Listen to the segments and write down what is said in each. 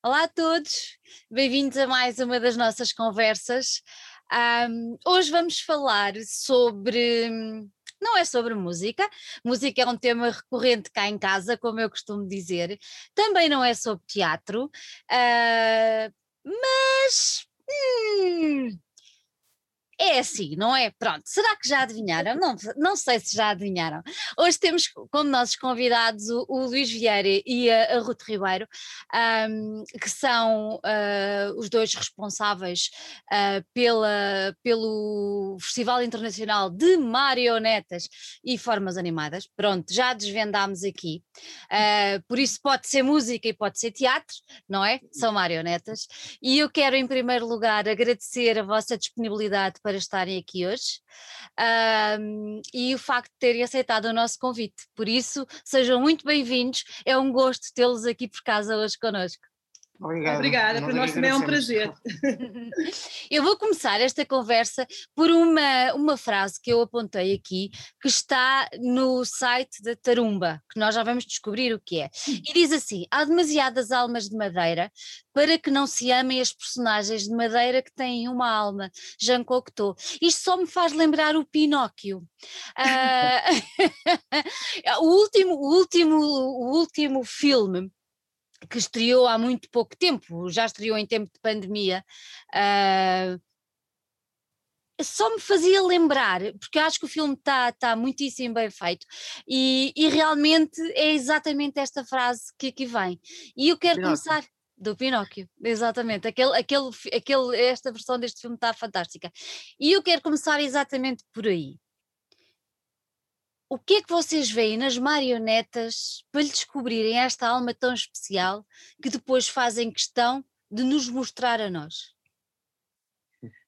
Olá a todos, bem-vindos a mais uma das nossas conversas. Um, hoje vamos falar sobre. Não é sobre música, música é um tema recorrente cá em casa, como eu costumo dizer. Também não é sobre teatro, uh, mas. Hum, é assim, não é? Pronto, será que já adivinharam? Não, não sei se já adivinharam. Hoje temos como nossos convidados o, o Luís Vieira e a, a Ruth Ribeiro, um, que são uh, os dois responsáveis uh, pela, pelo Festival Internacional de Marionetas e Formas Animadas. Pronto, já desvendámos aqui. Uh, por isso pode ser música e pode ser teatro, não é? São marionetas. E eu quero, em primeiro lugar, agradecer a vossa disponibilidade para estarem aqui hoje um, e o facto de terem aceitado o nosso convite. Por isso, sejam muito bem-vindos. É um gosto tê-los aqui por casa hoje connosco. Obrigado. Obrigada, para nós também é um prazer. Eu vou começar esta conversa por uma, uma frase que eu apontei aqui, que está no site da Tarumba, que nós já vamos descobrir o que é. E diz assim: há demasiadas almas de madeira para que não se amem as personagens de madeira que têm uma alma. Jean Cocteau. Isto só me faz lembrar o Pinóquio. Uh, o, último, o, último, o último filme que estreou há muito pouco tempo, já estreou em tempo de pandemia, uh, só me fazia lembrar, porque acho que o filme está tá muitíssimo bem feito, e, e, realmente é exatamente esta frase que aqui vem. E eu quero Pinóquio. começar. Do Pinóquio, exatamente. Aquele, aquele, aquele, esta versão deste filme está fantástica. E eu quero começar exatamente por aí o que é que vocês veem nas marionetas para lhe descobrirem esta alma tão especial que depois fazem questão de nos mostrar a nós?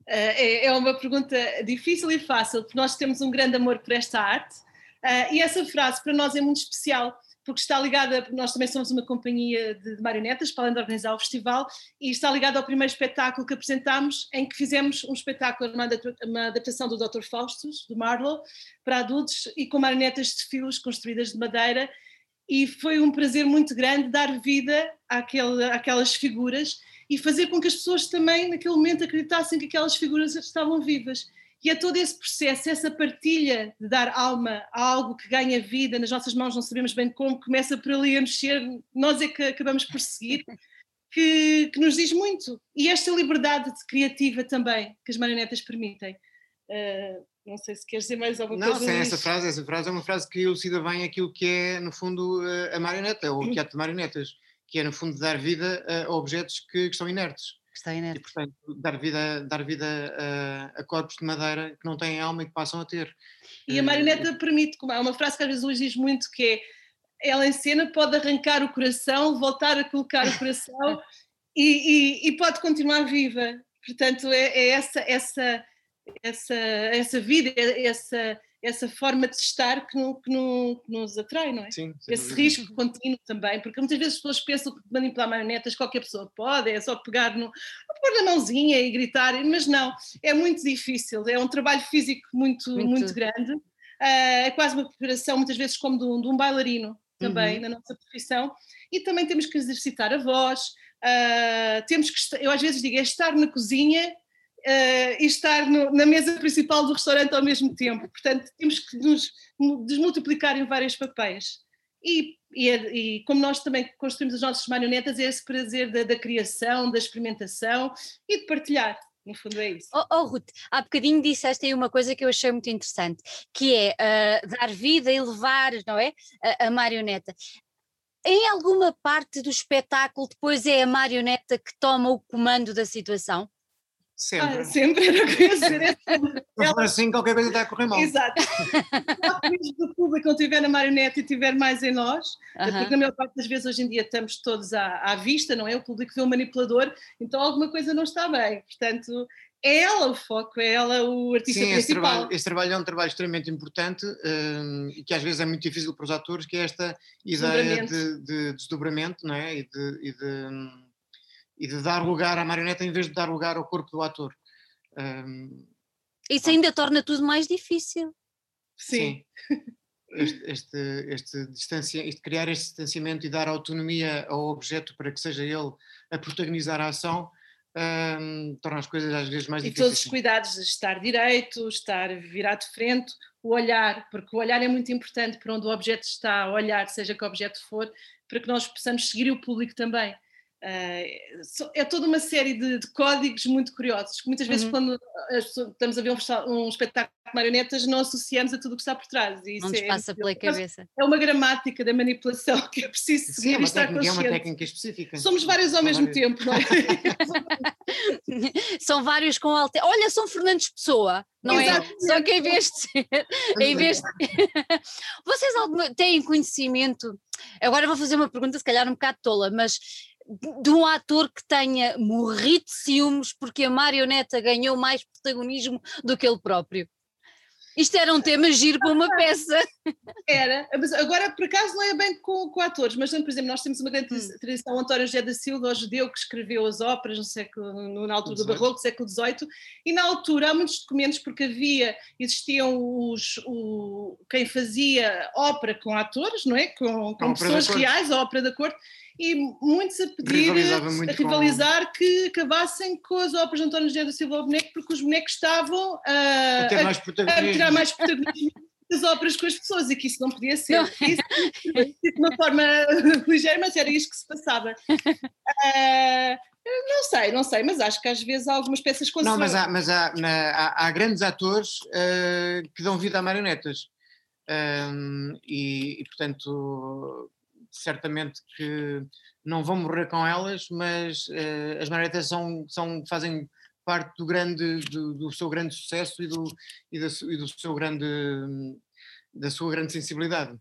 Eh, é, é uma pergunta difícil e fácil, porque nós temos um grande amor por esta arte eh, e essa frase para nós é muito especial porque está ligada, nós também somos uma companhia de, de marionetas, para além de organizar o festival, e está ligada ao primeiro espetáculo que apresentámos, em que fizemos um espetáculo, uma, uma adaptação do Dr. Faustus, do Marlowe, para adultos, e com marionetas de fios construídas de madeira, e foi um prazer muito grande dar vida àquelas figuras e fazer com que as pessoas também, naquele momento, acreditassem que aquelas figuras estavam vivas. E é todo esse processo, essa partilha de dar alma a algo que ganha vida nas nossas mãos, não sabemos bem como, começa por ali a mexer, nós é que acabamos por seguir, que, que nos diz muito. E esta liberdade criativa também que as marionetas permitem. Uh, não sei se queres dizer mais alguma não, coisa. Não, essa frase, essa frase é uma frase que elucida bem aquilo que é, no fundo, eh, a marioneta, ou o teatro de marionetas, que é, no fundo, dar vida a objetos que, que estão inertes está inerte. E, portanto, dar vida, dar vida a, a, corpos de madeira que não têm alma e que passam a ter. E a marioneta eh, permite, como há uma frase que às vezes Luís diz muito, que é ela em cena pode arrancar o coração, voltar a colocar o coração e, e, e, pode continuar viva. Portanto, é, é essa, essa, essa, essa vida, é essa essa forma de estar que, não, que, não, que nos atrai, não é? Sim, Esse risco contínuo também, porque muitas vezes as pessoas pensam que manipular marionetas qualquer pessoa pode, é só pegar no, pôr na mãozinha e gritar, mas não, é muito difícil, é um trabalho físico muito, muito, muito grande, uh, é quase uma preparação muitas vezes como de um, de um bailarino também uhum. na nossa profissão, e também temos que exercitar a voz, uh, temos que, eu às vezes digo, é estar na cozinha uh, e estar no, na mesa principal do restaurante ao mesmo tempo. Portanto, temos que nos desmultiplicar em vários papéis. E, e, e, como nós também construímos as nossas marionetas, é esse prazer da, da criação, da experimentação e de partilhar. No fundo é isso. Oh, oh, Ruth, há bocadinho disseste aí uma coisa que eu achei muito interessante, que é uh, dar vida e levar, não é? A, a marioneta em alguma parte do espetáculo depois é a marioneta que toma o comando da situação? Sempre. Ah, sempre era ia dizer. Ela... assim, qualquer coisa está a correr mal. Exato. Se o público não estiver na marionete e tiver mais em nós, uh -huh. porque na maior parte das vezes hoje em dia estamos todos à, à vista, não é? O público vê o manipulador, então alguma coisa não está bem. Portanto, é ela o foco, é ela o artista Sim, principal. Esse trabalho, esse trabalho é um trabalho extremamente importante um, e que às vezes é muito difícil para os atores, que é esta ideia de, de, desdobramento não é? e de, e de hum, e de dar lugar à marioneta em vez de dar lugar ao corpo do ator. Um, Isso ainda torna tudo mais difícil. Sim. este, este, este, distancia, este criar este distanciamento e dar autonomia ao objeto para que seja ele a protagonizar a ação, um, torna as coisas às vezes mais e difíceis. E todos os cuidados de estar direito, estar virado de frente, o olhar, porque o olhar é muito importante para onde o objeto está a olhar, seja que objeto for, para que nós possamos seguir o público também. Uh, é toda uma série de, de, códigos muito curiosos, que muitas vezes uhum. quando estamos a ver um, um, espetáculo de marionetas não associamos a tudo o que está por trás. E não nos é, passa pela cabeça. É uma gramática da manipulação que é preciso seguir Sim, é e estar técnica, consciente. É uma técnica específica. Somos vários ao mesmo vários. tempo, não é? são vários com alter... Olha, são Fernandes Pessoa, não é? Só que em vez de ser... em vez de... Vocês têm conhecimento... Agora vou fazer uma pergunta se calhar um bocado tola, mas de um ator que tenha morrido de ciúmes porque a marioneta ganhou mais protagonismo do que ele próprio. Isto era um tema giro para uma peça. Era, mas agora por acaso não é bem com, com atores, mas por exemplo, nós temos uma grande hum. tradição, António José da Silva, o judeu que escreveu as óperas no século, na altura do Barroco, século XVIII, e na altura há muitos documentos porque havia, existiam os, o, quem fazia ópera com atores, não é? Com, com pessoas reais, a ópera da corte, e muitos a pedir, a rivalizar com... que acabassem com as óperas de António José da Silva ao boneco, porque os bonecos estavam a, a, a, a tirar mais protagonismo das óperas com as pessoas e que isso não podia ser. Não. Isso, de uma forma ligeira, mas era isto que se passava. Uh, não sei, não sei, mas acho que às vezes há algumas peças com Não, mas há, mas há, na, há, há grandes atores uh, que dão vida a marionetas. Um, e, e, portanto, certamente que não vão morrer com elas, mas uh, as marionetas são, são, fazem parte do grande do, do seu grande sucesso e do, e, da, e do seu grande da sua grande sensibilidade.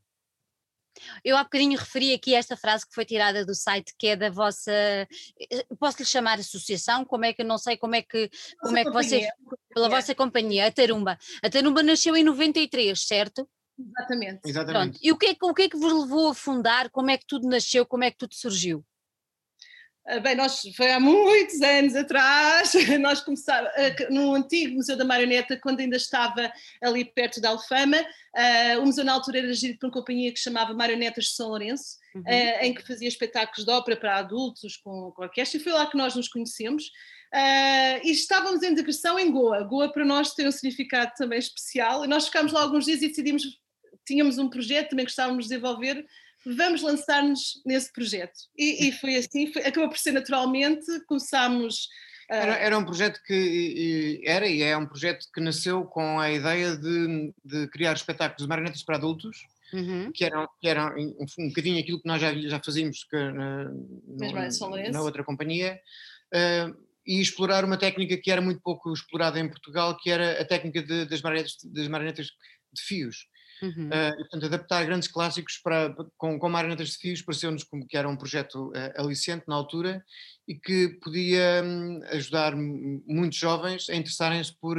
Eu há bocadinho referi aqui esta frase que foi tirada do site, que é da vossa, eh, posso-lhe chamar associação, como é que, não sei como é que, como é que vocês, pela vossa companhia, a Tarumba. A Tarumba nasceu em 93, certo? Exatamente. Exatamente. Pronto. E o que, é, o que é que vos levou a fundar? Como é que tudo nasceu? Como é que tudo surgiu? Ah, bem, nós foi há muitos anos atrás, nós começámos ah, no antigo Museu da Marioneta, quando ainda estava ali perto da Alfama, uh, o museu na altura era gerido por uma companhia que se chamava Marionetas de São Lourenço, uhum. uh, em que fazia espetáculos de ópera para adultos com, com orquestra, e foi lá que nós nos conhecemos. Uh, e estávamos em digressão em Goa. Goa para nós tem um significado também especial, e nós ficámos lá alguns dias e decidimos tínhamos um projeto também que estávamos a desenvolver, vamos lançar-nos nesse projeto. E, e foi assim, foi, acabou por ser naturalmente, começámos. Uh... Era, era, um projeto que era e é um projeto que nasceu com a ideia de, de criar espetáculos de marionetas para adultos, uhum. que eram, que eram um, um bocadinho aquilo que nós já, já fazíamos que, na, no, na outra companhia. Uh, e explorar uma técnica que era muito pouco explorada em Portugal, que era a técnica de, das, marionetas, das marionetas de fios. Uhum. Uh, e, portanto, adaptar grandes clássicos para, com, com marionetas de fios pareceu-nos como que era um projeto uh, aliciente na altura e que podia um, ajudar muitos jovens a interessarem-se por,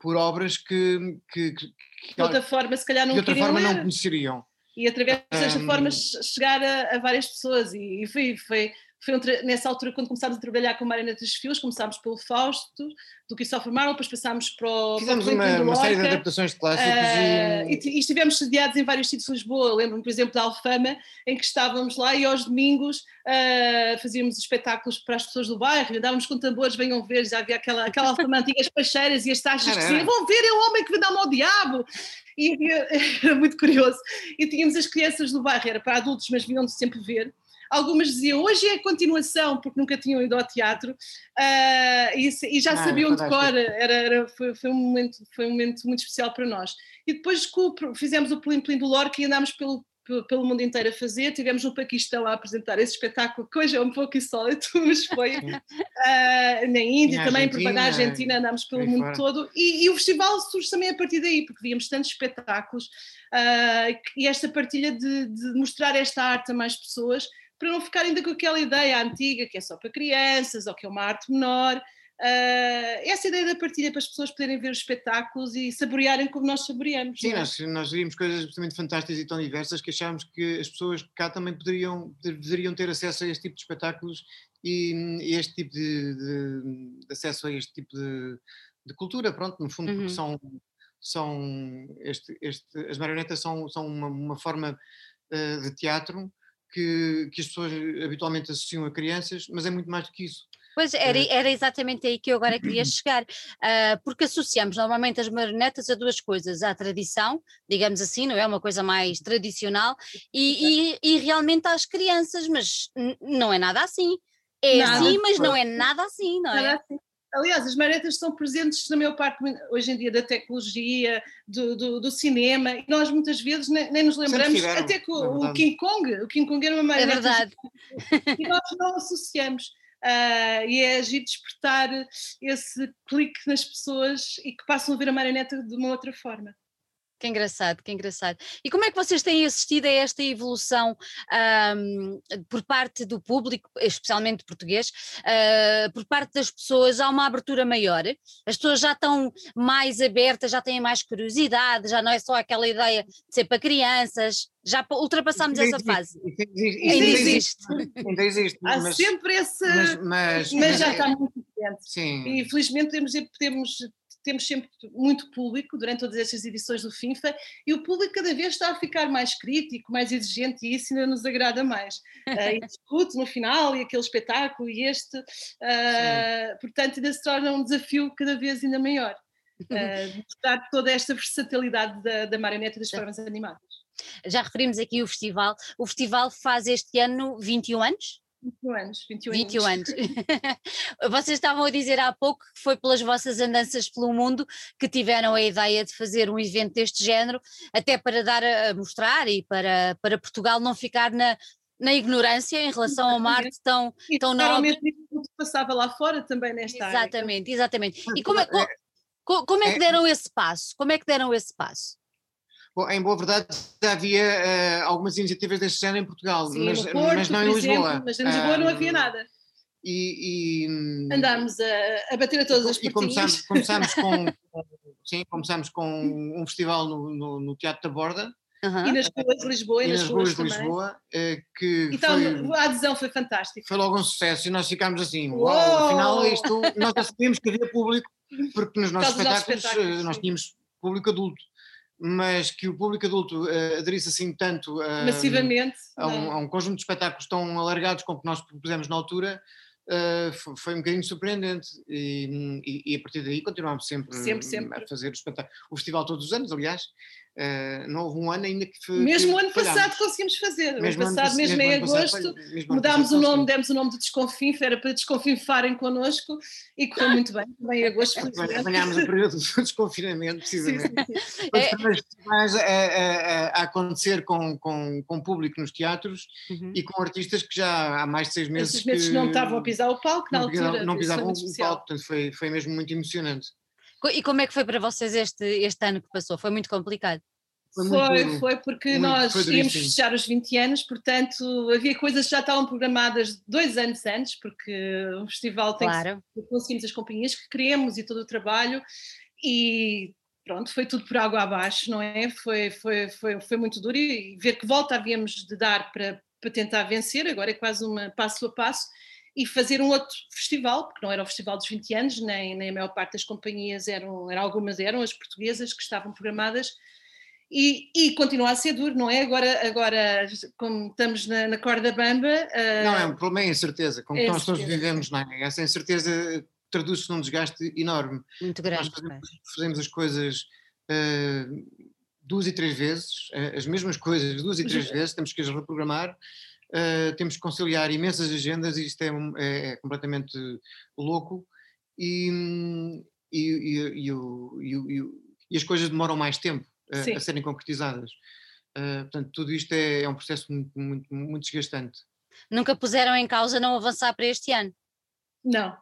por obras que, que, que, de outra forma se calhar não de outra forma ler. não conheceriam. E através desta um, forma chegar a, a, várias pessoas e, e foi, foi foi um nessa altura quando começámos a trabalhar com marionetas de fios, começámmos pelo Fausto, do que só formaram, depois passámos para o Fizemos uma, uma, série de adaptações de clássicos uh, e... e... estivemos sediados em vários sítios de Lisboa, lembro-me por exemplo da Alfama, em que estávamos lá e aos domingos uh, fazíamos espetáculos para as pessoas do bairro, andávamos com tambores, venham ver, já havia aquela, aquela Alfama antiga, as pacheiras e as taxas que diziam, vão ver, é o homem que vem dar ao diabo, e era muito curioso, e tínhamos as crianças do bairro, era para adultos, mas vinham-de sempre ver, algumas diziam hoje é a continuação, porque nunca tinham ido ao teatro uh, e, e, já ah, sabiam de cor, era, era, foi, foi, um momento, foi um momento muito especial para nós. E depois fizemos o Plim Plim do Lorca e andámos pelo, pelo mundo inteiro a fazer. Tivemos no Paquistão a apresentar esse espetáculo, que hoje é um pouco insólito, mas foi uh, na Índia, também por na Argentina, andámos pelo mundo fora. todo. E, e, o festival surge também a partir daí, porque víamos tantos espetáculos uh, e esta partilha de, de, mostrar esta arte a mais pessoas para não ficar ainda com aquela ideia antiga que é só para crianças ou que é uma arte menor. Uh, essa ideia da partilha para as pessoas poderem ver os espetáculos e saborearem como nós saboreamos. Sim, é? nós, nós vimos coisas absolutamente fantásticas e tão diversas que achámos que as pessoas cá também poderiam, deveriam ter acesso a este tipo de espetáculos e, e este tipo de, de, de, acesso a este tipo de, de cultura, pronto, no fundo, uhum. porque são são este, este, as marionetas são, são uma, uma forma uh, de teatro que, que as pessoas habitualmente associam a crianças, mas é muito mais do que isso. Pois era, era exatamente aí que eu agora queria chegar, uh, porque associamos normalmente as marionetas a duas coisas, à tradição, digamos assim, não é uma coisa mais tradicional, e, e, e realmente às crianças, mas não é nada assim. É nada. assim, mas não é nada assim, não é? Assim. Aliás, as marionetas estão presentes na maior parte hoje em dia da tecnologia, do, do, do cinema, e nós muitas vezes nem, nem nos lembramos, até que o, é o, King Kong, o King Kong era uma marioneta. É verdade. E nós não associamos. Uh, e é agir despertar esse clique nas pessoas e que passam a ver a marioneta de uma outra forma. Que engraçado, que engraçado. E como é que vocês têm assistido a esta evolução um, por parte do público, especialmente português, uh, por parte das pessoas? Há uma abertura maior? As pessoas já estão mais abertas, já têm mais curiosidade, já não é só aquela ideia de ser para crianças, já ultrapassámos essa fase. Ainda existe. Ainda existe. Há mas, sempre esse. Mas, mas, mas já está muito diferente. Sim. E felizmente podemos, podemos temos sempre muito público durante todas estas edições do FIFA e o público cada vez está a ficar mais crítico, mais exigente e isso ainda nos agrada mais. Uh, e discute no final e aquele espetáculo e este, uh, portanto, ainda se torna um desafio cada vez ainda maior. Uh, mostrar toda esta versatilidade da, da marioneta das formas animadas. Já referimos aqui o festival. O festival faz este ano 21 anos? 21 anos. 21, 21 anos. Vocês estavam a dizer há pouco que foi pelas vossas andanças pelo mundo que tiveram a ideia de fazer um evento deste género, até para dar a mostrar e para, para Portugal não ficar na, na ignorância em relação ao Marte tão, e tão nobre. que passava lá fora também nesta exatamente, área. Exatamente, exatamente. E como é, como, como é que é deram esse passo? Como é que deram esse passo? Bom, em boa verdade, já havia uh, algumas iniciativas deste género em Portugal, Sim, mas, Porto, mas, não em Lisboa. Exemplo, mas em Lisboa não havia nada. E, e andámos a, a, bater a todas as e começámos, começámos com sim, começámos com um festival no, no, no Teatro da Borda. Uhum. E nas ruas de Lisboa e, e nas, nas ruas de Lisboa eh, que então foi, a adesão foi fantástica. foi logo um sucesso e nós ficámos assim uau, uau afinal isto nós já sabíamos que havia público porque nos nossos espetáculos, espetáculos, eh, nós tínhamos público adulto mas que o público adulto uh, aderisse assim tanto uh, massivamente a um, a um, conjunto de espetáculos tão alargados como que nós propusemos na altura uh, foi, foi, um bocadinho surpreendente e, e, e, a partir daí continuámos sempre, sempre, sempre. a fazer o espetáculo. O festival todos os anos, aliás, Uh, não houve um ano ainda que foi. Mesmo o ano passado conseguimos fazer. O ano passado, mesmo, mesmo em agosto, mesmo mudámos o nome, demos o nome de Desconfinf, era para desconfinfarem connosco e correu muito bem. Também em agosto, Apanhámos o período do desconfinamento, precisamente. Sim, sim. É... A, a, a, acontecer com, com, com público nos teatros uhum. e com artistas que já há mais de seis meses. Esses meses que, não estavam a pisar o palco, na altura. Não pisavam o palco, portanto foi, foi mesmo muito emocionante. E como é que foi para vocês este, este ano que passou? Foi muito complicado? Foi, foi, foi, porque muito, nós foi íamos fechar os 20 anos, portanto havia coisas que já estavam programadas dois anos antes, porque o festival tem claro. que conseguimos as companhias que queremos e todo o trabalho e pronto, foi tudo por água abaixo, não é? Foi, foi, foi, foi muito duro e ver que volta havíamos de dar para, para tentar vencer, agora é quase uma passo a passo e fazer um outro festival, porque não era o Festival dos 20 anos, nem, nem a maior parte das companhias eram, eram algumas eram as portuguesas que estavam programadas, e, e continua a ser duro, não é? Agora, agora como estamos na, na corda bamba. Uh, não, é um problema, é incerteza, como é nós todos vivemos, não é? Essa incerteza traduz-se num desgaste enorme. Muito grande. Nós fazemos, fazemos as coisas uh, duas e três vezes, uh, as mesmas coisas duas e três vezes, temos que as reprogramar uh, temos que conciliar imensas agendas e isto é, é, é completamente louco e, e, e, e, as coisas demoram mais tempo uh, a serem concretizadas. Uh, portanto, tudo isto é, é um processo muito, muito, muito desgastante. Nunca puseram em causa não avançar para este ano? Não,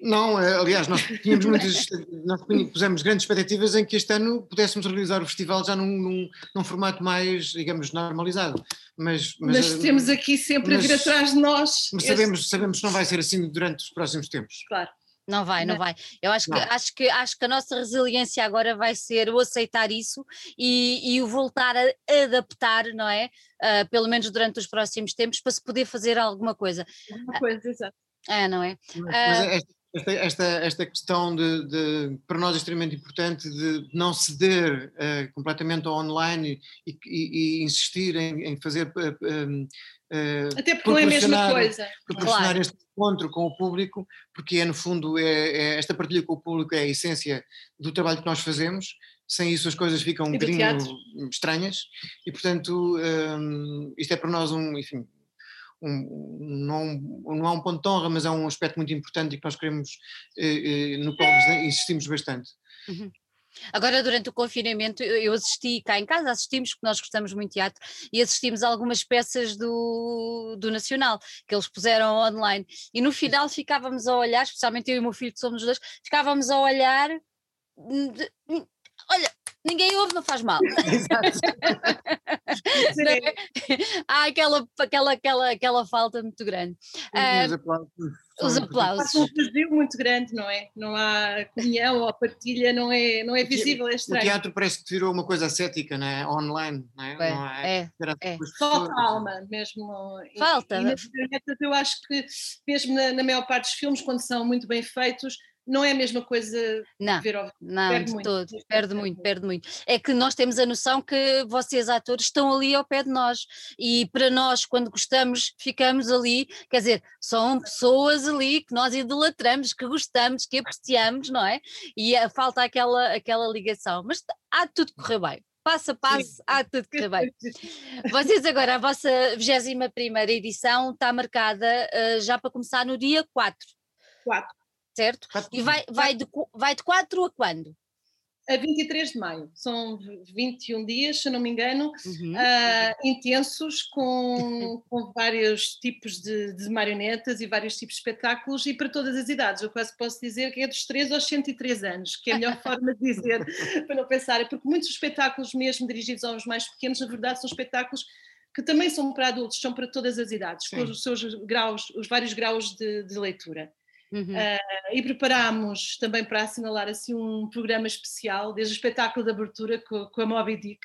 não, eh, aliás, nós tínhamos muitas, nós pusemos grandes expectativas em que este ano pudéssemos realizar o festival já num, num, num formato mais, digamos, normalizado. Mas, mas, mas eh, temos aqui sempre mas, a vir atrás de nós. Mas sabemos, sabemos que não vai ser assim durante os próximos tempos. Claro. Não vai, não, não vai. Eu acho que, acho, que, acho que a nossa resiliência agora vai ser o aceitar isso e, e o voltar a adaptar, não é? Uh, pelo menos durante os próximos tempos, para se poder fazer alguma coisa. Alguma coisa, exato. É, não é? Mas, uh, esta, esta, esta, esta questão de, de, para nós é extremamente importante de não ceder uh, completamente ao online e, e, e insistir em, em fazer uh, uh, até porque não é a mesma coisa proporcionar claro. este encontro com o público porque é no fundo é, é, esta partilha com o público é a essência do trabalho que nós fazemos sem isso as coisas ficam um bocadinho estranhas e portanto um, isto é para nós um enfim um, não, não é um ponto de honra, mas é um aspecto muito importante e que nós queremos, eh, eh, no qual insistimos bastante. Uhum. Agora, durante o confinamento, eu assisti cá em casa, assistimos, porque nós gostamos muito de teatro, e assistimos algumas peças do, do Nacional, que eles puseram online. E no final ficávamos a olhar, especialmente eu e o meu filho, que somos os dois, ficávamos a olhar. Olha, ninguém ouve, não faz mal. Exato. é? Há aquela, aquela, aquela, aquela falta muito grande. Os uh, aplausos. Os aplausos. Há um vazio muito grande, não é? Não há comunhão ou partilha, não é, não é visível, é estranho. O teatro parece que virou uma coisa ascética, não é? Online, não é? é, não é, é, é. Falta alma, mesmo. Falta. E, e eu acho que, mesmo na, na maior parte dos filmes, quando são muito bem feitos, não é a mesma coisa não, ver ao Não, perde de muito, todo, perde muito, perde muito. É que nós temos a noção que vocês, atores, estão ali ao pé de nós e para nós, quando gostamos, ficamos ali, quer dizer, são pessoas ali que nós idolatramos, que gostamos, que apreciamos, não é? E falta aquela, aquela ligação, mas há de tudo correr bem passo a passo, há tudo correr bem. Vocês agora, a vossa 21 primeira edição está marcada uh, já para começar no dia 4. 4 certo? E vai, vai, de, vai de 4 a quando? A 23 de maio, são 21 dias, se não me engano, uhum. uh, intensos, com, com vários tipos de, de, marionetas e vários tipos de espetáculos e para todas as idades. Eu quase posso dizer que é dos 3 aos 103 anos, que é a melhor forma de dizer, para não pensar, porque muitos espetáculos, mesmo dirigidos aos mais pequenos, na verdade são espetáculos que também são para adultos, são para todas as idades, Sim. com os seus graus, os vários graus de, de leitura. Uhum. Uh, e preparámos também para assinalar assim um programa especial, desde o espetáculo de abertura com, com a Moby Dick,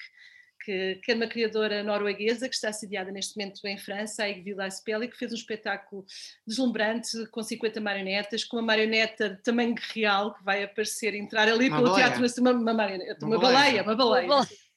que, que, é uma criadora norueguesa que está sediada neste momento em França, a Igvila Spelli, que fez um espetáculo deslumbrante com 50 marionetas, com uma marioneta de tamanho real que vai aparecer, entrar ali uma pelo baleia. teatro, uma, uma, marioneta, uma, uma baleia, uma baleia. Uma baleia.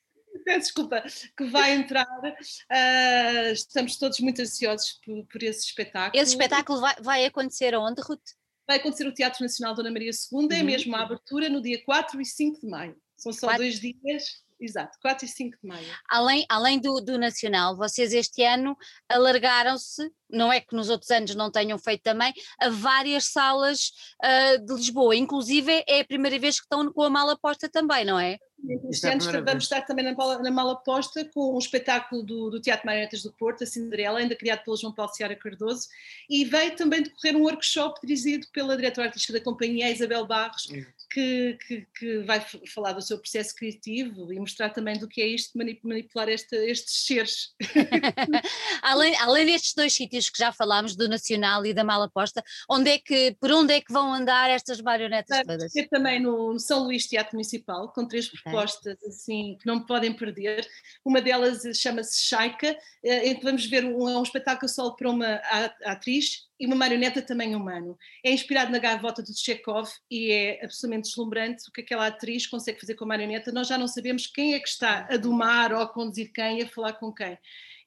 Peço desculpa, que vai entrar. Uh, estamos todos muito ansiosos por, por, esse espetáculo. Esse espetáculo vai, vai acontecer aonde, Ruth? Vai acontecer no Teatro Nacional Dona Maria II, uhum. é mesmo a abertura no dia 4 e 5 de maio. São só 4... dois dias Exato, 4 e 5 de maio. Além, além do, do Nacional, vocês este ano alargaram-se, não é que nos outros anos não tenham feito também, a várias salas uh, de Lisboa. Inclusive é a primeira vez que estão com a mala posta também, não é? Este ano vamos estar também na, na mala posta com um espetáculo do, do Teatro Marionetas do Porto, a Cinderela, ainda criado pelo João Paulo Ciara Cardoso, e veio também decorrer um workshop dirigido pela diretora artística da companhia, Isabel Barros, que, que, que, vai falar do seu processo criativo e mostrar também do que é isto, manipular esta, estes seres. além, além destes dois sítios que já falámos, do Nacional e da Mala Posta, onde é que, por onde é que vão andar estas marionetas vai todas? Ser também no São Luís Teatro Municipal, com três okay. propostas assim que não podem perder. Uma delas chama-se Shaika, eh, em que vamos ver um, um espetáculo solo para uma atriz e uma marioneta também humano. É inspirado na gaivota de Chekhov e é absolutamente deslumbrante o que aquela atriz consegue fazer com a marioneta. Nós já não sabemos quem é que está a domar ou a conduzir quem, a falar com quem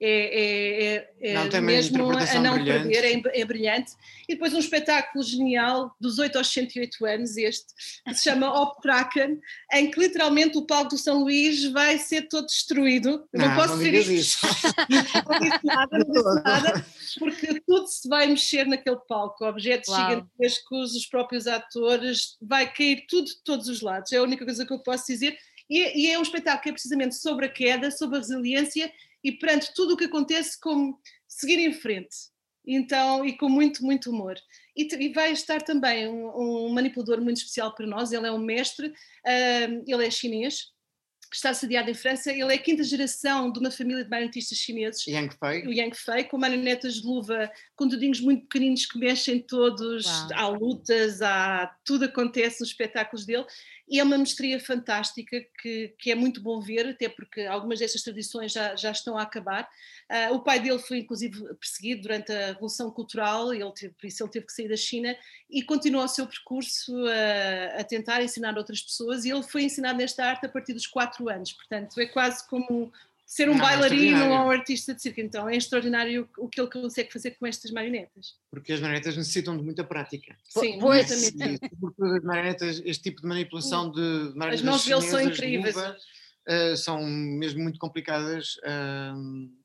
é, é, é, é mesmo a não brilhante. perder, é, é, brilhante. E depois um espetáculo genial, dos 8 aos 108 anos, este, que se chama Optraken, em que literalmente o palco do São Luís vai ser todo destruído. Não, não posso não dizer isso. não disse nada, não disse nada, porque tudo se vai mexer naquele palco, objetos Uau. gigantescos, os próprios atores, vai cair tudo de todos os lados. É a única coisa que eu posso dizer. E, e é um espetáculo que é precisamente sobre a queda, sobre a resiliência e perante tudo o que acontece, como seguir em frente. Então, e com muito, muito humor. E, e vai estar também um, um, manipulador muito especial para nós, ele é um mestre, uh, ele é chinês, está sediado em França, ele é a quinta geração de uma família de marionetistas chineses. Yang Fei. O Yang Fei, com marionetas de luva, com dedinhos muito pequeninos que mexem todos, Uau. há lutas, há, tudo acontece nos espetáculos dele, E é uma mestria fantástica que, que é muito bom ver, até porque algumas dessas tradições já, já estão a acabar. Uh, o pai dele foi inclusive perseguido durante a Revolução Cultural, ele teve, por isso ele teve que sair da China e continuou o seu percurso a, a tentar ensinar outras pessoas e ele foi ensinado nesta arte a partir dos quatro anos, portanto é quase como ser um não, é bailarino é ou um artista de circo. Então é extraordinário o que ele consegue fazer com estas marionetas. Porque as marionetas necessitam de muita prática. Sim, pois. exatamente. Sobretudo as marionetas, este tipo de manipulação de marionetas As mãos dele são incríveis. De uh, são mesmo muito complicadas. Uh,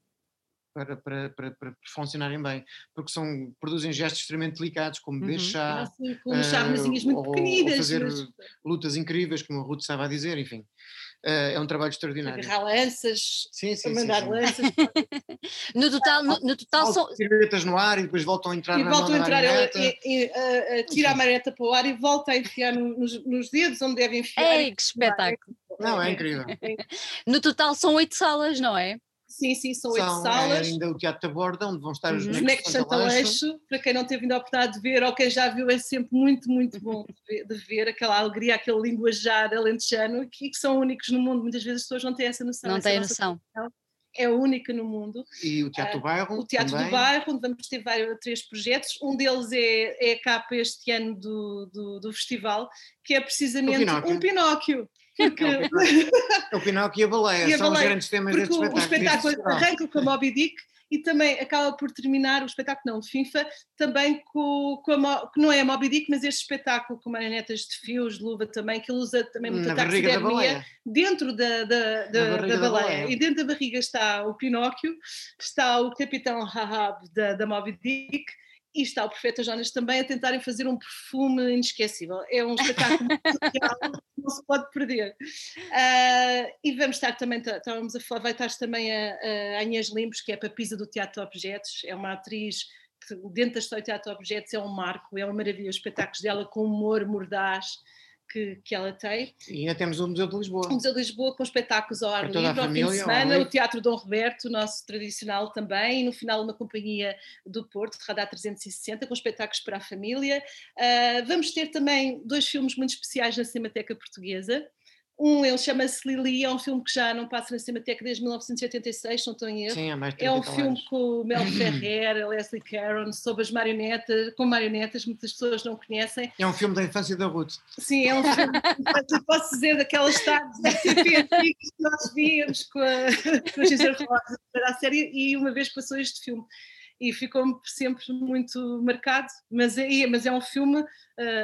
para, para, para, para, funcionarem bem, porque são, produzem gestos extremamente delicados, como uhum. chá, assim, com uh, muito ou, pequeninas. Ou fazer mas... lutas incríveis, como a Ruth estava a dizer, enfim. Uh, é um trabalho extraordinário. Agarrar lanças, sim, sim, mandar sim, sim. lanças. no total, no, no total são. Piruetas no ar e depois voltam a entrar e na voltam a entrar, ela, e, e, uh, tira a mareta para o ar e volta a enfiar nos, nos dedos onde deve enfiar. Ei, que espetáculo! Não, é incrível. no total são oito salas, não é? Sim, sim, são oito salas. É ainda o Teatro da Borda, onde vão estar uhum. os bonecos de Santaleixo. Para quem não teve ainda a oportunidade de ver, ou quem já viu, é sempre muito, muito bom de ver, de ver aquela alegria, aquele linguajar alentejano, que, que são únicos no mundo. Muitas vezes as pessoas não têm essa noção. Não têm noção. É única no mundo. E o Teatro do Bairro? O Teatro também. do Bairro, onde vamos ter vários, três projetos. Um deles é, é a capa este ano do, do, do festival, que é precisamente Pinóquio. um Pinóquio. Porque... É o Pinóquio e a Baleia, e são baleia, os grandes temas deste espetáculo. O espetáculo arranca com a Moby Dick e também acaba por terminar o espetáculo, não, de FIFA, também com, com a, que não é a Moby Dick, mas este espetáculo com marionetas de fios, de luva também, que ele usa também muita taxidermia dentro da, da, da, da, da baleia. E dentro da barriga está o Pinóquio, está o Capitão Rahab da, da Moby Dick, e está o Profeta Jonas também a tentarem fazer um perfume inesquecível. É um espetáculo social, não se pode perder. Uh, e vamos estar também, estávamos a falar, vai estar também a, a Inês Limbos, que é a papisa do Teatro Objetos, é uma atriz que dentro da história do Teatro Objetos é um marco, é uma maravilha, os espetáculos dela com humor mordaz, que, que ela tem. E ainda temos o Museu de Lisboa. O Museu de Lisboa com espetáculos ao ar livre, ao fim de semana, o Teatro Dom Roberto, nosso tradicional também, e no final uma companhia do Porto, Radar 360, com espetáculos para a família. Uh, vamos ter também dois filmes muito especiais na Cinemateca Portuguesa. Um, ele chama-se Lili, é um filme que já não passa na Cinemateca desde 1986, não estou em erro. Sim, é, mais é um filme anos. com o Mel Ferrer, a Leslie Caron, sobre as marionetas, com marionetas, muitas pessoas não conhecem. É um filme da infância da Ruth. Sim, é um filme, posso dizer, daquelas tardes da CP que nós víamos com a, com a Gisele Rosa para a série e uma vez passou este filme e ficou-me sempre muito marcado, mas é, mas é um filme uh,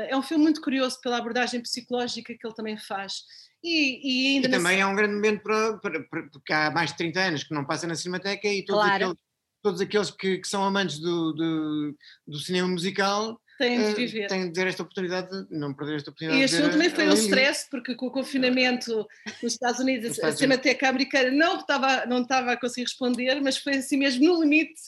é um filme muito curioso pela abordagem psicológica que ele também faz e, e, ainda e também é um grande momento para, para, para, porque há mais de 30 anos que não passa na Cinemateca e todos claro. aqueles, todos aqueles que, que, são amantes do, do, do cinema musical têm de eh, viver. Têm de ter esta oportunidade, de não perder esta oportunidade. E este filme também foi um stress, porque com o confinamento nos Estados Unidos, a Cinemateca Americana não estava, não estava a conseguir responder, mas foi assim mesmo no limite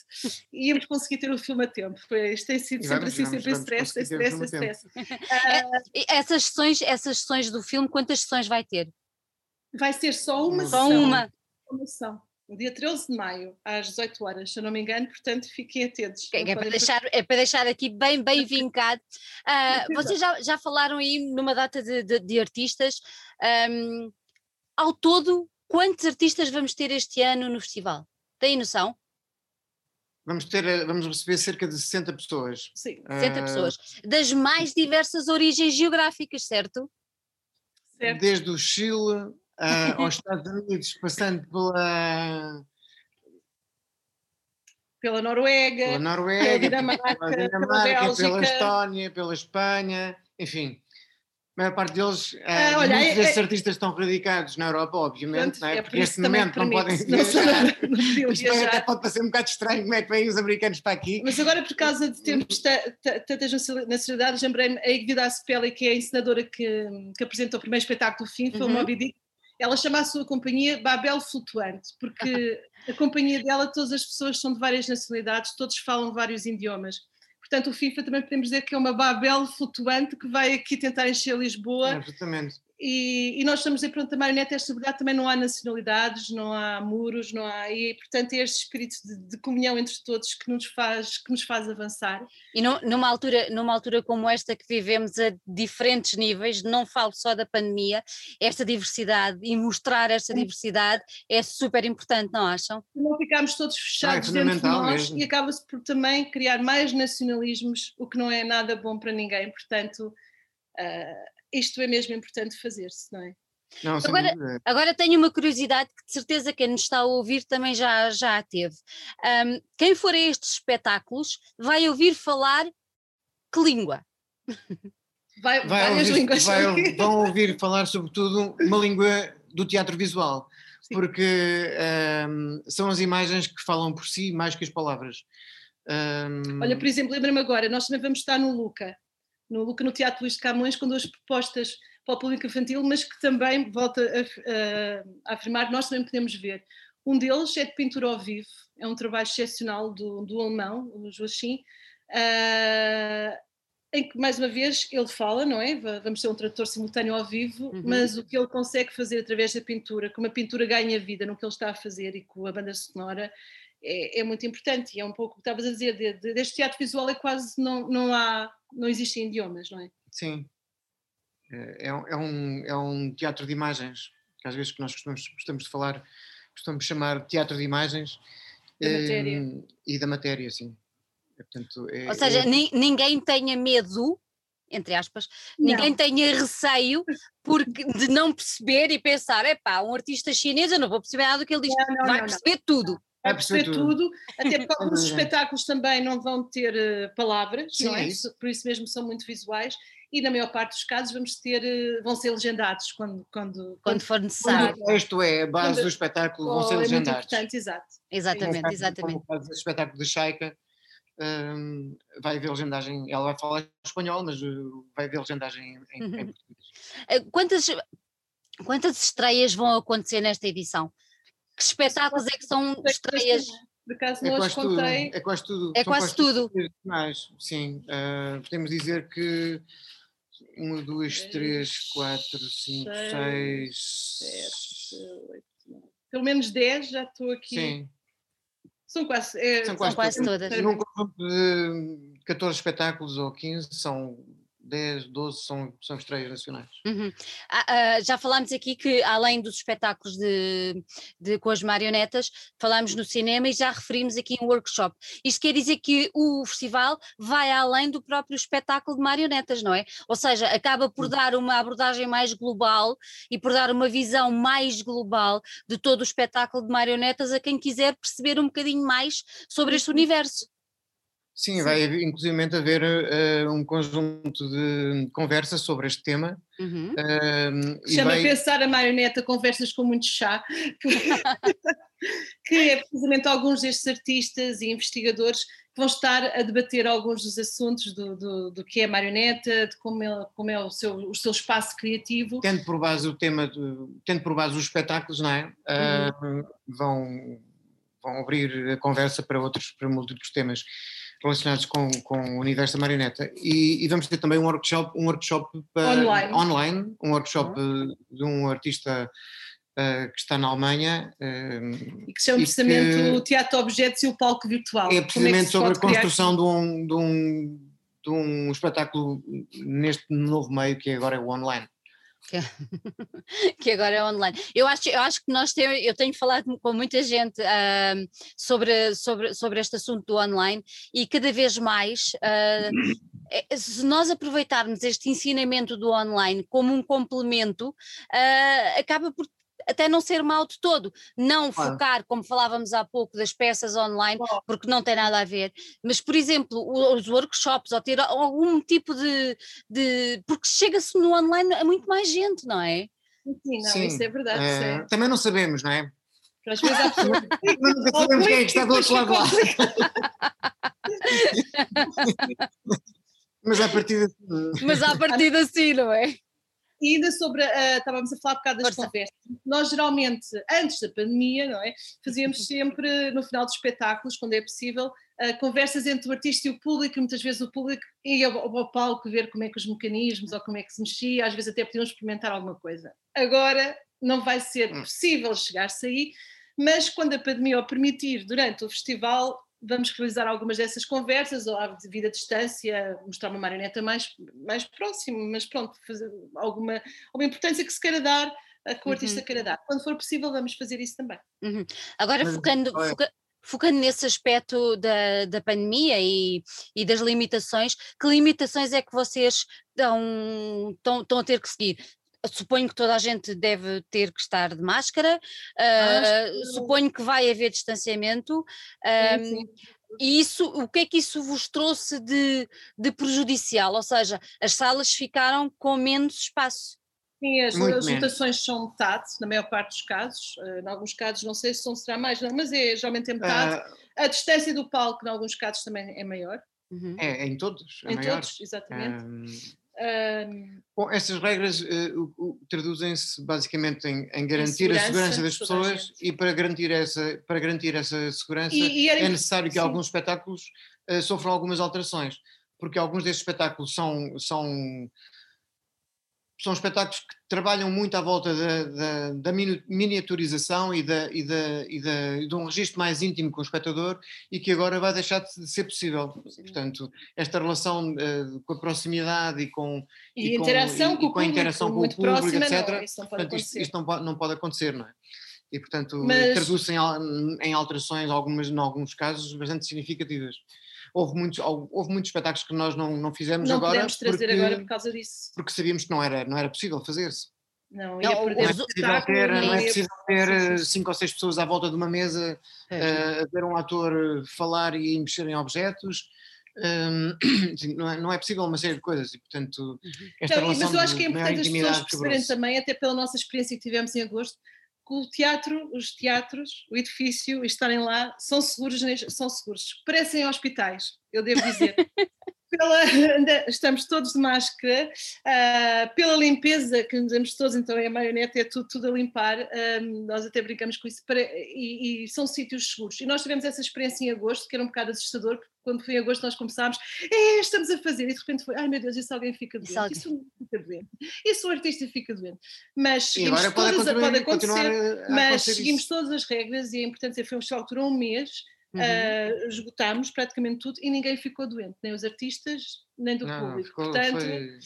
e íamos conseguir ter o filme a tempo. Foi, isto tem sido sempre assim, sempre vamos stress, stress, stress. Uh, essas, sessões, essas sessões do filme, quantas sessões vai ter? Vai ser só uma só sessão. Uma. uma sessão dia 13 de maio, às 18 horas, se eu não me engano, portanto fiquem atentos. É, é para, deixar, é para deixar aqui bem, bem vincado. Uh, vocês já, já falaram aí numa data de, de, de artistas. Um, ao todo, quantos artistas vamos ter este ano no festival? Têm noção? Vamos, ter, eh, vamos receber cerca de 60 pessoas. Sim, 60 uh, pessoas. Das mais diversas origens geográficas, certo? certo. Desde o Chile uh, aos Estados Unidos, passando pela. Pela Noruega, pela Noruega, pela Dinamarca, pela, Dinamarca, pela Estónia, pela Espanha, enfim, a maior parte deles, ah, olha, muitos é, desses é, artistas estão radicados na Europa, obviamente, não é? é porque neste momento não podem viajar. Isto até pode parecer um bocado estranho como é que vêm os americanos para aqui. Mas agora, por causa de termos tantas nacionalidades, lembrei-me a Igvida Spelli, que é a ensinadora que, que apresentou o primeiro espetáculo do fim, foi uhum. o Moby Dick, ela chama a sua companhia Babel Flutuante, porque a companhia dela, todas as pessoas são de várias nacionalidades, todos falam vários idiomas. Portanto, o FIFA também podemos dizer que é uma Babel flutuante que vai aqui tentar encher Lisboa. É, exatamente. E, e, nós estamos a dizer, pronto, a marioneta, esta verdade também não há nacionalidades, não há muros, não há, e portanto é este espírito de, de comunhão entre todos que nos faz, que nos faz avançar. E no, numa, altura, numa altura como esta que vivemos a diferentes níveis, não falo só da pandemia, esta diversidade e mostrar esta diversidade é super importante, não acham? Não ficarmos todos fechados ah, é dentro de nós mesmo. e acaba-se por também criar mais nacionalismos, o que não é nada bom para ninguém, portanto... Uh, isto é mesmo importante fazer-se, não é? Não, agora, agora tenho uma curiosidade que de certeza quem nos está a ouvir também já, já a teve. Um, quem for a estes espetáculos vai ouvir falar que língua? Vai, vai várias ouvir, línguas. Vai, vão ouvir falar sobretudo uma língua do teatro visual, Sim. porque um, são as imagens que falam por si mais que as palavras. Um... Olha, por exemplo, lembra-me agora, nós também vamos estar no Luca no Luca no Teatro Luís de Camões com duas propostas para o público infantil, mas que também, volta a, a, afirmar, nós também podemos ver. Um deles é de pintura ao vivo, é um trabalho excepcional do, do alemão, o Joachim, uh, em que, mais uma vez, ele fala, não é? Vamos ter um tradutor simultâneo ao vivo, uhum. mas o que ele consegue fazer através da pintura, como a pintura ganha vida no que ele está a fazer e com a banda sonora, é, é muito importante. E é um pouco o que estavas a dizer, de, de, deste teatro visual é quase não, não há não existem idiomas, não é? Sim. É, é, um, é um teatro de imagens, que às vezes que nós gostamos, gostamos de falar, costumamos chamar teatro de imagens. Da matéria. E da matéria, sim. É, portanto, é, Ou seja, é... ninguém tenha medo, entre aspas, não. ninguém tenha receio porque, de não perceber e pensar, é pá, um artista chinês, eu não vou perceber nada do que ele diz, não, não, vai perceber tudo vai perceber tudo. tudo, até porque alguns espetáculos também não vão ter uh, palavras, Sim, não é? Isso. por isso mesmo são muito visuais e na maior parte dos casos vamos ter, uh, vão ser legendados quando, quando, quando for necessário. Quando o texto é a base quando, do espetáculo, vão ser legendados. É muito importante, exato. Exatamente, é, exatamente. No caso do espetáculo de Shaika, um, vai haver legendagem, ela vai falar espanhol, mas uh, vai haver legendagem em, em português. Quantas, quantas estreias vão acontecer nesta edição? Que espetáculos é que são estreias? De caso é quase, tudo, é quase tudo. É quase tudo. Mais, sim. Uh, podemos dizer que uma, duas, três, quatro, cinco, seis, sete, oito, pelo menos dez já estou aqui. Sim. São quase, é, são quase, são quase todas. Num conjunto de 14 espetáculos ou 15 são 10, 12 são, são estreias nacionais. Uhum. Ah, ah, já falámos aqui que, além dos espetáculos de, de, com as marionetas, falámos no cinema e já referimos aqui um workshop. Isto quer dizer que o festival vai além do próprio espetáculo de marionetas, não é? Ou seja, acaba por dar uma abordagem mais global e por dar uma visão mais global de todo o espetáculo de marionetas a quem quiser perceber um bocadinho mais sobre este universo. Sim, Sim, vai inclusive haver uh, um conjunto de conversas sobre este tema. Uhum. Uh, Chama vai... Pensar a Marioneta Conversas com Muito Chá, que é precisamente alguns destes artistas e investigadores que vão estar a debater alguns dos assuntos do, do, do que é marioneta, de como é, como é o, seu, o seu espaço criativo. Tendo por base o tema, tendo por base os espetáculos, não é? Uhum. Uh, vão, vão abrir a conversa para outros, para múltiplos temas relacionados com, com o universo da marioneta. E, e, vamos ter também um workshop, um workshop para, online. online. um workshop uhum. de um artista uh, que está na Alemanha. Uh, e que se chama precisamente o Teatro Objetos e o Palco Virtual. É, é precisamente é sobre a construção de um, de, um, de um espetáculo neste novo meio que agora é o online. Que, agora é online. Eu acho, eu acho que nós temos, eu tenho falado com muita gente uh, sobre, sobre, sobre este assunto do online e cada vez mais, uh, se nós aproveitarmos este ensinamento do online como um complemento, uh, acaba por até não ser mal de todo, não claro. focar, como falávamos há pouco, das peças online, claro. porque não tem nada a ver, mas, por exemplo, os workshops, ou ter algum tipo de. de porque chega-se no online a muito mais gente, não é? Sim, não, Sim. isso é verdade. É, também não sabemos, não é? Às vezes há pessoas. Nunca sabemos quem é que está do outro lado lá. Mas a partir assim. Mas a partir assim, não é? E ainda sobre, uh, estávamos a falar um bocado das Força. conversas, nós geralmente, antes da pandemia, não é? Fazíamos sempre, no final dos espetáculos, quando é possível, uh, conversas entre o artista e o público, muitas vezes o público ia ao, ao, palco ver como é que os mecanismos ou como é que se mexia, às vezes até podiam experimentar alguma coisa. Agora não vai ser hum. possível chegar-se aí, mas quando a pandemia o permitir, durante o festival, vamos realizar algumas dessas conversas, ou à distância, mostrar uma marioneta mais, mais próxima, mas pronto, fazer alguma, alguma importância que se queira dar, a que o artista uhum. queira dar. Quando for possível, vamos fazer isso também. Uhum. Agora, mas, focando, foca, focando nesse aspecto da, da pandemia e, e das limitações, que limitações é que vocês estão, estão, estão a ter que seguir? Suponho que toda a gente deve ter que estar de máscara, uh, suponho que vai haver distanciamento. Um, sim, sim. E isso, o que é que isso vos trouxe de, de prejudicial? Ou seja, as salas ficaram com menos espaço. Sim, as, as votações são metade, na maior parte dos casos. Uh, em alguns casos, não sei se são, será mais, não, mas é, geralmente é metade. Uh, a distância do palco, em alguns casos, também é maior. Uhum. É, em todos. É em maior. todos, exatamente. Bom, essas regras uh, traduzem-se basicamente em, em garantir em a segurança das pessoas e para garantir essa, para garantir essa segurança e, e é necessário que sim. alguns espetáculos uh, sofram algumas alterações, porque alguns desses espetáculos são, são são espetáculos que trabalham muito à volta da, da, da miniaturização e, da, e, da, e, da, e de um registro mais íntimo com o espectador e que agora vai deixar de ser possível. Portanto, esta relação uh, com a proximidade e com, e, e interação com, com, com, a interação com o público, próxima, etc. Não, isso não pode portanto, isto, isto, não, pode, não pode acontecer, não é? E, portanto, Mas... traduz em, em alterações, algumas, em alguns casos, bastante significativas houve muitos, houve muitos espetáculos que nós não, não fizemos não agora. Não podemos trazer porque, agora por causa disso. Porque sabíamos que não era, não era possível fazer-se. Não, não, não, é possível ter, não é possível ter eh, cinco ou seis pessoas à volta de uma mesa é. uh, a ver um ator falar e mexer em objetos. Um, não, é, não é possível uma série de coisas e portanto uhum. esta então, relação mas eu acho que é importante as pessoas perceberem também até pela nossa experiência que tivemos em agosto o teatro, os teatros, o edifício estarem lá são seguros, são seguros. Parecem hospitais, eu devo dizer. pela, estamos todos de máscara, uh, pela limpeza que nos damos todos, então é a marionete, é tudo, tudo a limpar, um, nós até brincamos com isso, para, e, e, são sítios seguros. E nós tivemos essa experiência em agosto, que era um bocado assustador, porque quando foi em agosto nós começámos, é, estamos a fazer, e de repente foi, ai meu Deus, isso alguém fica doente, isso, isso fica doente, isso o artista fica doente. Mas seguimos todas, pode, pode acontecer, mas seguimos todas as regras e é importante dizer, foi um festival que durou um mês, Uhum. Uh, esgotámos praticamente tudo e ninguém ficou doente, nem os artistas, nem do Não, público. Ficou, Portanto, foi...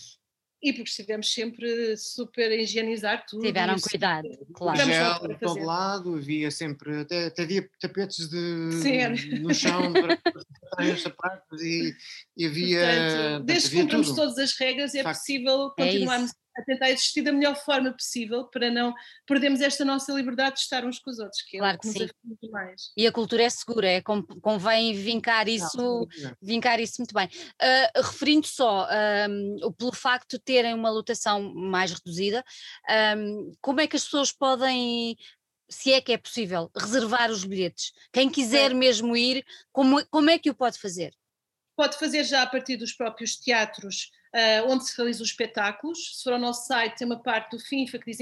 e porque estivemos sempre super a higienizar tudo. Tiveram cuidado, claro. Gel de todo lado, havia sempre, até, até havia tapetes de, no chão para os sapatos e, e havia. Portanto, desde que cumprimos todas as regras é possível é continuarmos a tentar existir da melhor forma possível para não perdermos esta nossa liberdade de estar uns com os outros, que é claro que, que sim. muito mais. E a cultura é segura, é, convém vincar isso, não, vincar isso muito bem. Uh, referindo só um, pelo facto de terem uma lotação mais reduzida, um, como é que as pessoas podem se é que é possível, reservar os bilhetes. Quem quiser mesmo ir, como, como é que o pode fazer? Pode fazer já a partir dos próprios teatros uh, onde se realizam os espetáculos. Se for ao nosso site, tem uma parte do FINFA que diz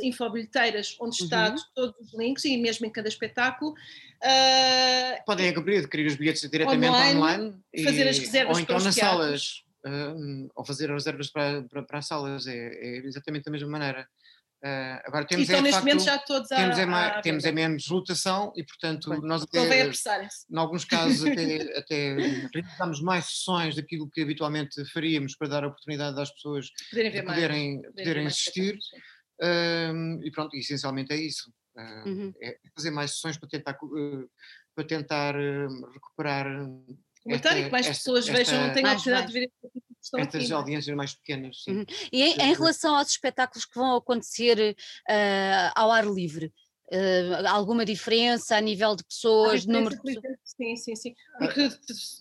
infobilheteiras, onde está uhum. todos os links e mesmo em cada espetáculo. Uh, Podem adquirir os bilhetes diretamente online, online fazer as reservas ou então nas salas, uh, ou fazer as reservas para, para, para as salas, é, é exatamente da mesma maneira. Uh, agora temos então, é, neste facto, momento já todos temos, é, a, temos é menos lotação e, portanto, Bem, nós até, em alguns casos até, até realizamos mais sessões daquilo que habitualmente faríamos para dar a oportunidade às pessoas poderem, ver poderem, mais, poderem assistir. Uh, e pronto, essencialmente é isso. Uh, uhum. É fazer mais sessões para tentar, uh, para tentar recuperar. Esta, que mais esta, pessoas esta, vejam, tenham a oportunidade de ver estão Estas aqui, é? audiências mais pequenas, sim. Uhum. E em, em, relação aos espetáculos que vão acontecer uh, ao ar livre, uh, alguma diferença a nível de pessoas, de número de pessoas? Sim, sim, sim. Porque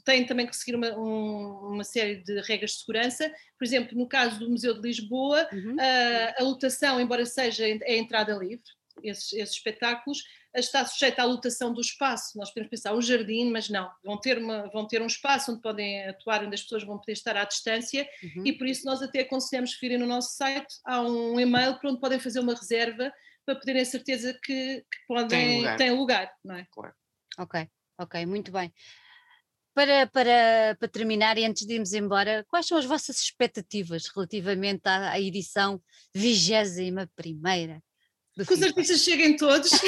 tem também que seguir uma, um, uma série de regras de segurança. Por exemplo, no caso do Museu de Lisboa, uhum. uh, a lotação, embora seja a entrada livre, esses, esses espetáculos, está sujeita à lotação do espaço. Nós podemos pensar um jardim, mas não, vão ter, uma, vão ter um espaço onde podem atuar, onde as pessoas vão poder estar à distância uhum. e por isso nós até aconselhamos que virem no nosso site, há um e-mail para onde podem fazer uma reserva para poderem ter certeza que, que podem, tem lugar. Tem lugar não é? Claro. Ok, ok, muito bem. para, para, para terminar e antes de irmos embora, quais são as vossas expectativas relativamente à, à edição 21 primeira? Que os artistas cheguem todos.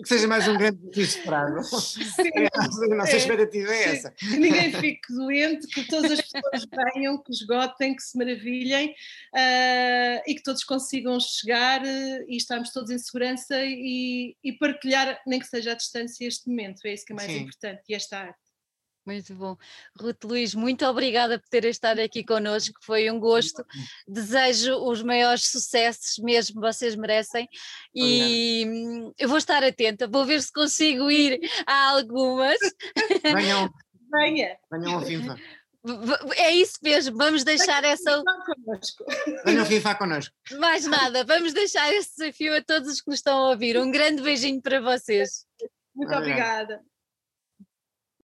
que seja mais um grande desafio esperado. A nossa é, expectativa é essa. Que ninguém fique doente, que todas as pessoas venham, que esgotem, que se maravilhem uh, e que todos consigam chegar uh, e estarmos todos em segurança e, e, partilhar, nem que seja à distância, este momento. É isso que é mais Sim. importante e esta arte. Muito bom. Ruth Luís, muito obrigada por ter estado aqui connosco, foi um gosto. Desejo os maiores sucessos, mesmo vocês merecem. E eu vou estar atenta, vou ver se consigo ir a algumas. Venham, Venha. Venham ao FIFA. É isso mesmo, vamos deixar Venham essa. Venham FIFA connosco. Mais nada, vamos deixar esse desafio a todos os que nos estão a ouvir. Um grande beijinho para vocês. Muito obrigada.